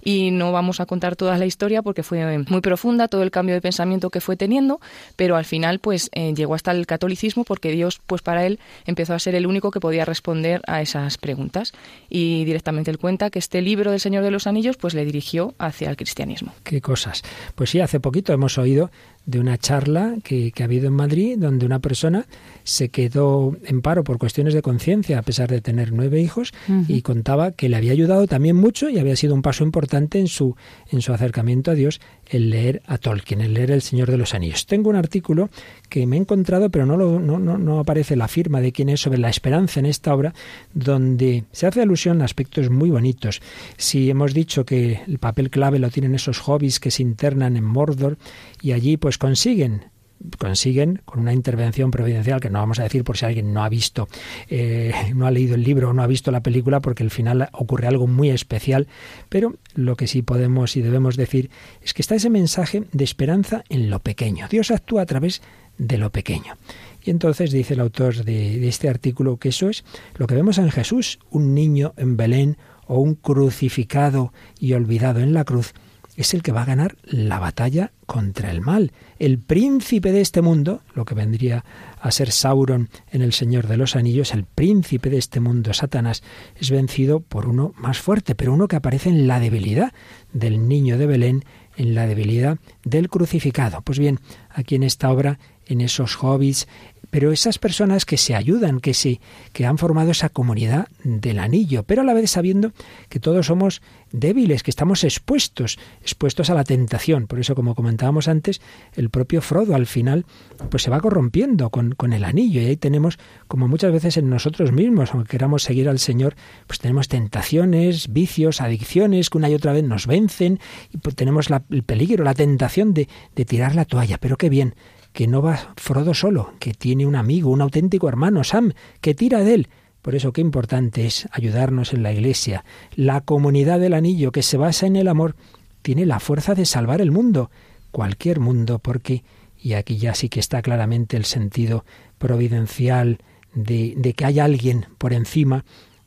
Y no vamos a contar toda la historia porque fue muy profunda todo el cambio de pensamiento que fue teniendo, pero al final pues eh, llegó hasta el catolicismo porque Dios pues para él empezó a ser el único que podía responder a esas preguntas y directamente él cuenta que este libro del Señor de los Anillos pues le dirigió hacia el cristianismo. Qué cosas. Pues sí, hace poquito hemos oído de una charla que, que, ha habido en Madrid donde una persona se quedó en paro por cuestiones de conciencia a pesar de tener nueve hijos uh -huh. y contaba que le había ayudado también mucho y había sido un paso importante en su, en su acercamiento a Dios el leer a Tolkien, el leer El Señor de los Anillos. Tengo un artículo que me he encontrado, pero no, lo, no, no, no aparece la firma de quién es sobre la esperanza en esta obra, donde se hace alusión a aspectos muy bonitos. Si hemos dicho que el papel clave lo tienen esos hobbies que se internan en Mordor y allí pues consiguen consiguen con una intervención providencial que no vamos a decir por si alguien no ha visto, eh, no ha leído el libro o no ha visto la película, porque al final ocurre algo muy especial, pero lo que sí podemos y debemos decir es que está ese mensaje de esperanza en lo pequeño. Dios actúa a través de lo pequeño. Y entonces dice el autor de, de este artículo que eso es lo que vemos en Jesús, un niño en Belén o un crucificado y olvidado en la cruz, es el que va a ganar la batalla contra el mal. El príncipe de este mundo, lo que vendría a ser Sauron en El Señor de los Anillos, el príncipe de este mundo, Satanás, es vencido por uno más fuerte, pero uno que aparece en la debilidad del niño de Belén, en la debilidad del crucificado. Pues bien, aquí en esta obra, en esos hobbies, pero esas personas que se ayudan, que se que han formado esa comunidad del anillo, pero a la vez sabiendo que todos somos débiles, que estamos expuestos, expuestos a la tentación. Por eso, como comentábamos antes, el propio Frodo al final pues se va corrompiendo con, con el anillo. Y ahí tenemos, como muchas veces en nosotros mismos, aunque queramos seguir al Señor, pues tenemos tentaciones, vicios, adicciones que una y otra vez nos vencen y pues tenemos la, el peligro, la tentación de, de tirar la toalla. Pero qué bien que no va Frodo solo, que tiene un amigo, un auténtico hermano, Sam, que tira de él. Por eso qué importante es ayudarnos en la Iglesia. La comunidad del anillo que se basa en el amor tiene la fuerza de salvar el mundo, cualquier mundo, porque, y aquí ya sí que está claramente el sentido providencial de, de que hay alguien por encima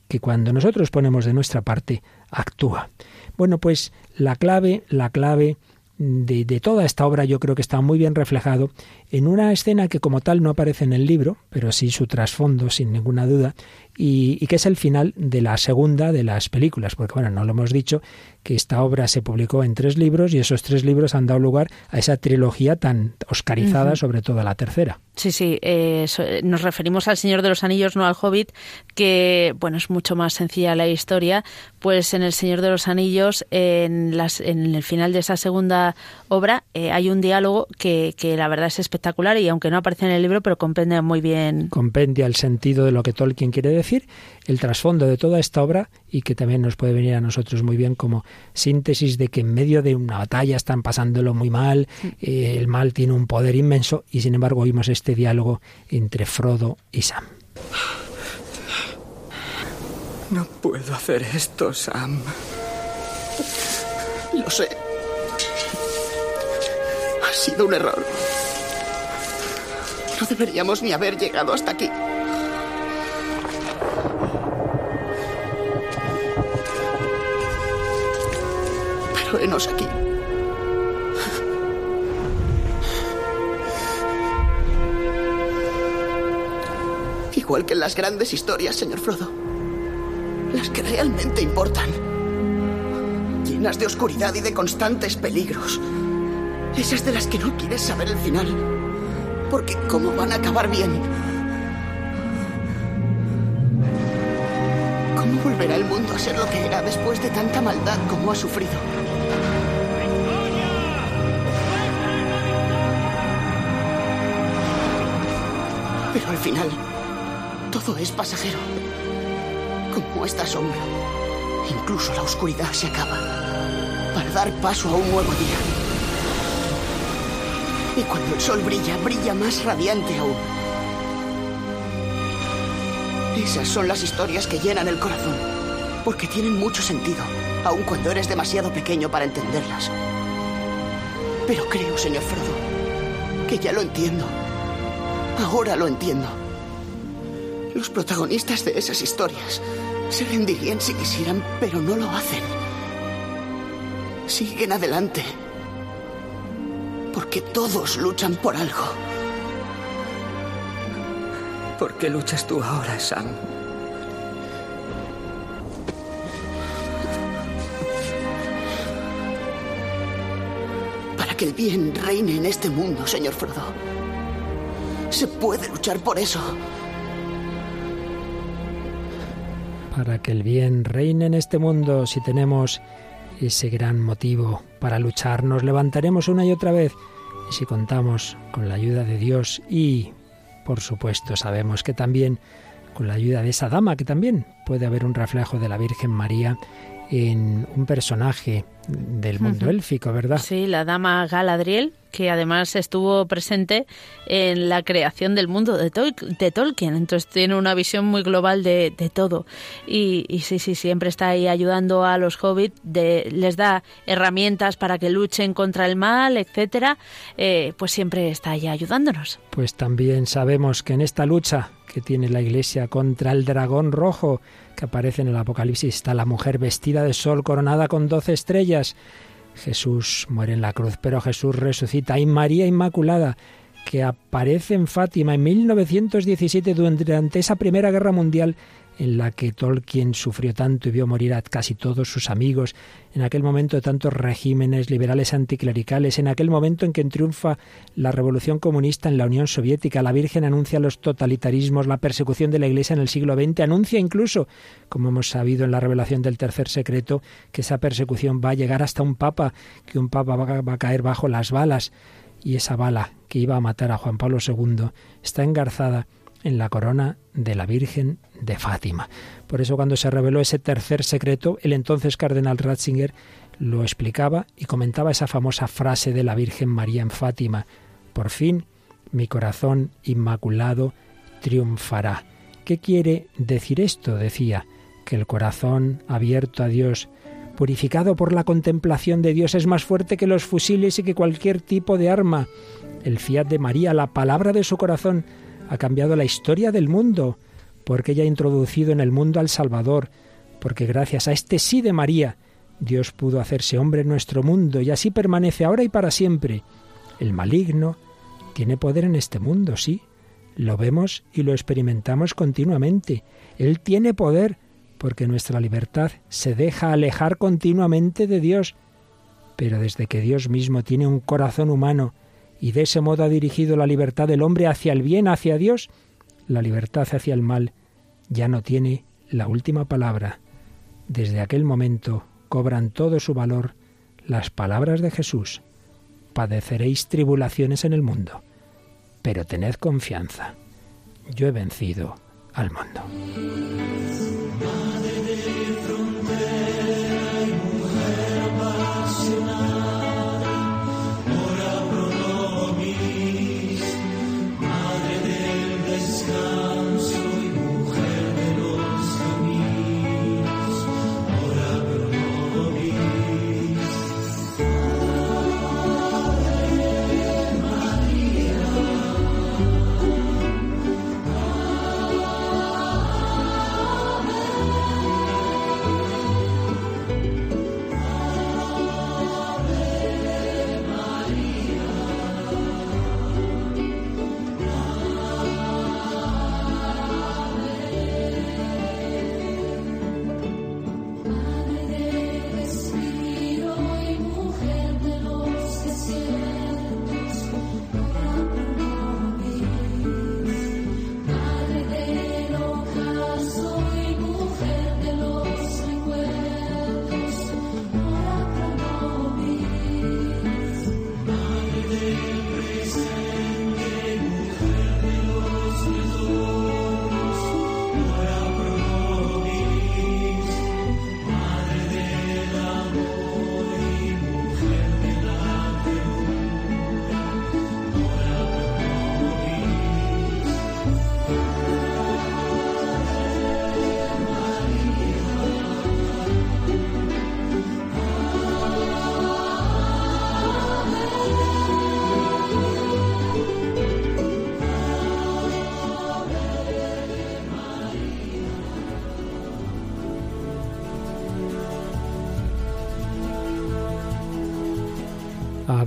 que cuando nosotros ponemos de nuestra parte actúa. Bueno, pues la clave, la clave de, de, toda esta obra yo creo que está muy bien reflejado en una escena que como tal no aparece en el libro, pero sí su trasfondo, sin ninguna duda, y, y, que es el final de la segunda de las películas, porque bueno, no lo hemos dicho, que esta obra se publicó en tres libros y esos tres libros han dado lugar a esa trilogía tan oscarizada, uh -huh. sobre todo a la tercera. Sí, sí, eh, nos referimos al Señor de los Anillos, no al Hobbit, que bueno, es mucho más sencilla la historia, pues en el Señor de los Anillos, en, las, en el final de esa segunda obra, eh, hay un diálogo que, que la verdad es espectacular y aunque no aparece en el libro, pero compendia muy bien. Compendia el sentido de lo que Tolkien quiere decir, el trasfondo de toda esta obra y que también nos puede venir a nosotros muy bien como síntesis de que en medio de una batalla están pasándolo muy mal, eh, el mal tiene un poder inmenso y sin embargo oímos este diálogo entre Frodo y Sam. No puedo hacer esto, Sam. Lo sé. Ha sido un error. No deberíamos ni haber llegado hasta aquí. Pero aquí. Igual que en las grandes historias, señor Frodo. Las que realmente importan. Llenas de oscuridad y de constantes peligros. Esas de las que no quieres saber el final. Porque ¿cómo van a acabar bien? ¿Cómo volverá el mundo a ser lo que era después de tanta maldad como ha sufrido? Pero al final, todo es pasajero. Como esta sombra. Incluso la oscuridad se acaba para dar paso a un nuevo día. Y cuando el sol brilla, brilla más radiante aún. Esas son las historias que llenan el corazón, porque tienen mucho sentido, aun cuando eres demasiado pequeño para entenderlas. Pero creo, señor Frodo, que ya lo entiendo. Ahora lo entiendo. Los protagonistas de esas historias se rendirían si quisieran, pero no lo hacen. Siguen adelante. Porque todos luchan por algo. ¿Por qué luchas tú ahora, Sam? Para que el bien reine en este mundo, señor Frodo. Se puede luchar por eso. Para que el bien reine en este mundo, si tenemos ese gran motivo para luchar, nos levantaremos una y otra vez. Y si contamos con la ayuda de Dios y, por supuesto, sabemos que también con la ayuda de esa dama, que también puede haber un reflejo de la Virgen María en un personaje del mundo élfico, ¿verdad? Sí, la dama Galadriel, que además estuvo presente en la creación del mundo de, Tol- de Tolkien, entonces tiene una visión muy global de, de todo. Y, y sí, sí, siempre está ahí ayudando a los hobbits, les da herramientas para que luchen contra el mal, etcétera. Eh, pues siempre está ahí ayudándonos. Pues también sabemos que en esta lucha que tiene la Iglesia contra el dragón rojo que aparece en el Apocalipsis está la mujer vestida de sol coronada con doce estrellas. Jesús muere en la cruz, pero Jesús resucita. Y María Inmaculada, que aparece en Fátima en 1917 durante esa Primera Guerra Mundial en la que Tolkien sufrió tanto y vio morir a casi todos sus amigos, en aquel momento de tantos regímenes liberales anticlericales, en aquel momento en que triunfa la revolución comunista en la Unión Soviética, la Virgen anuncia los totalitarismos, la persecución de la Iglesia en el siglo XX, anuncia incluso, como hemos sabido en la revelación del tercer secreto, que esa persecución va a llegar hasta un papa, que un papa va a caer bajo las balas, y esa bala que iba a matar a Juan Pablo II está engarzada en la corona de la Virgen de Fátima. Por eso cuando se reveló ese tercer secreto, el entonces cardenal Ratzinger lo explicaba y comentaba esa famosa frase de la Virgen María en Fátima. Por fin, mi corazón inmaculado triunfará. ¿Qué quiere decir esto? Decía, que el corazón abierto a Dios, purificado por la contemplación de Dios, es más fuerte que los fusiles y que cualquier tipo de arma. El fiat de María, la palabra de su corazón, ha cambiado la historia del mundo, porque ella ha introducido en el mundo al Salvador, porque gracias a este sí de María, Dios pudo hacerse hombre en nuestro mundo y así permanece ahora y para siempre. El maligno tiene poder en este mundo, sí. Lo vemos y lo experimentamos continuamente. Él tiene poder porque nuestra libertad se deja alejar continuamente de Dios. Pero desde que Dios mismo tiene un corazón humano y de ese modo ha dirigido la libertad del hombre hacia el bien, hacia Dios, la libertad hacia el mal ya no tiene la última palabra. Desde aquel momento cobran todo su valor las palabras de Jesús. Padeceréis tribulaciones en el mundo, pero tened confianza. Yo he vencido al mundo.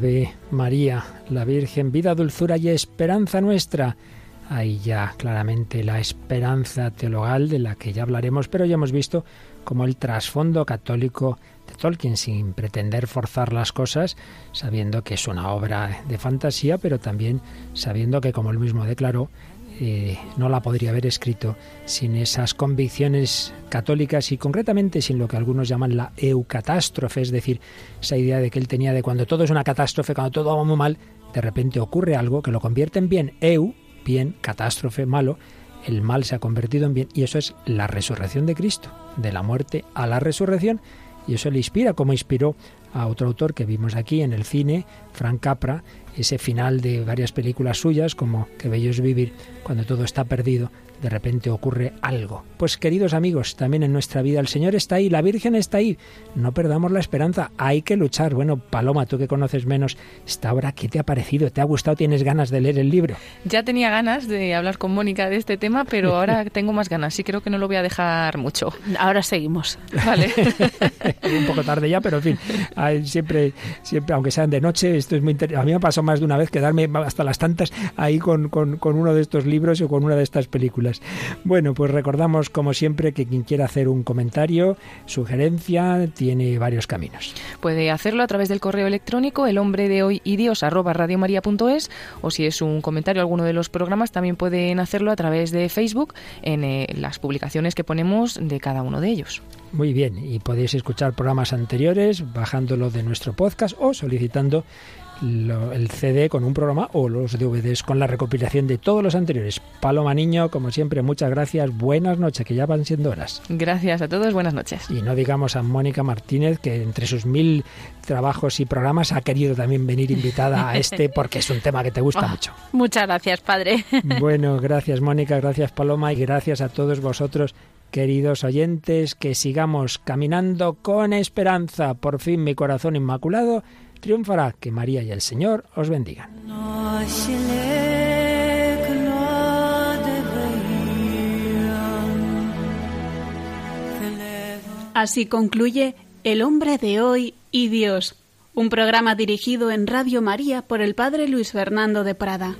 Ave María, la Virgen, vida, dulzura y esperanza nuestra. Ahí ya claramente la esperanza teologal de la que ya hablaremos, pero ya hemos visto como el trasfondo católico de Tolkien, sin pretender forzar las cosas, sabiendo que es una obra de fantasía, pero también sabiendo que, como él mismo declaró, eh, no la podría haber escrito sin esas convicciones católicas y concretamente sin lo que algunos llaman la eucatástrofe, es decir, esa idea de que él tenía de cuando todo es una catástrofe, cuando todo va muy mal, de repente ocurre algo que lo convierte en bien, eu, bien, catástrofe, malo, el mal se ha convertido en bien y eso es la resurrección de Cristo, de la muerte a la resurrección y eso le inspira como inspiró a otro autor que vimos aquí en el cine, Frank Capra, ese final de varias películas suyas como Qué bello es vivir cuando todo está perdido de repente ocurre algo. Pues queridos amigos, también en nuestra vida el Señor está ahí, la Virgen está ahí. No perdamos la esperanza, hay que luchar. Bueno, Paloma, tú que conoces menos esta obra, ¿qué te ha parecido? ¿Te ha gustado? ¿Tienes ganas de leer el libro? Ya tenía ganas de hablar con Mónica de este tema, pero ahora tengo más ganas y creo que no lo voy a dejar mucho. Ahora seguimos. Vale. Un poco tarde ya, pero en fin, siempre, siempre, aunque sean de noche, esto es muy A mí me pasó más de una vez quedarme hasta las tantas ahí con, con, con uno de estos libros o con una de estas películas. Bueno, pues recordamos como siempre que quien quiera hacer un comentario, sugerencia, tiene varios caminos. Puede hacerlo a través del correo electrónico el hombre de hoy y dios arroba radiomaria.es o si es un comentario a alguno de los programas también pueden hacerlo a través de Facebook en eh, las publicaciones que ponemos de cada uno de ellos. Muy bien, y podéis escuchar programas anteriores bajándolo de nuestro podcast o solicitando lo, el CD con un programa o los DVDs con la recopilación de todos los anteriores. Paloma Niño, como siempre, muchas gracias. Buenas noches, que ya van siendo horas. Gracias a todos, buenas noches. Y no digamos a Mónica Martínez, que entre sus mil trabajos y programas ha querido también venir invitada a este porque es un tema que te gusta Oh, mucho. Muchas gracias, padre. Bueno, gracias Mónica, gracias Paloma y gracias a todos vosotros queridos oyentes, que sigamos caminando con esperanza. Por fin mi corazón inmaculado triunfará. Que María y el Señor os bendigan. Así concluye El hombre de hoy y Dios, un programa dirigido en Radio María por el Padre Luis Fernando de Prada.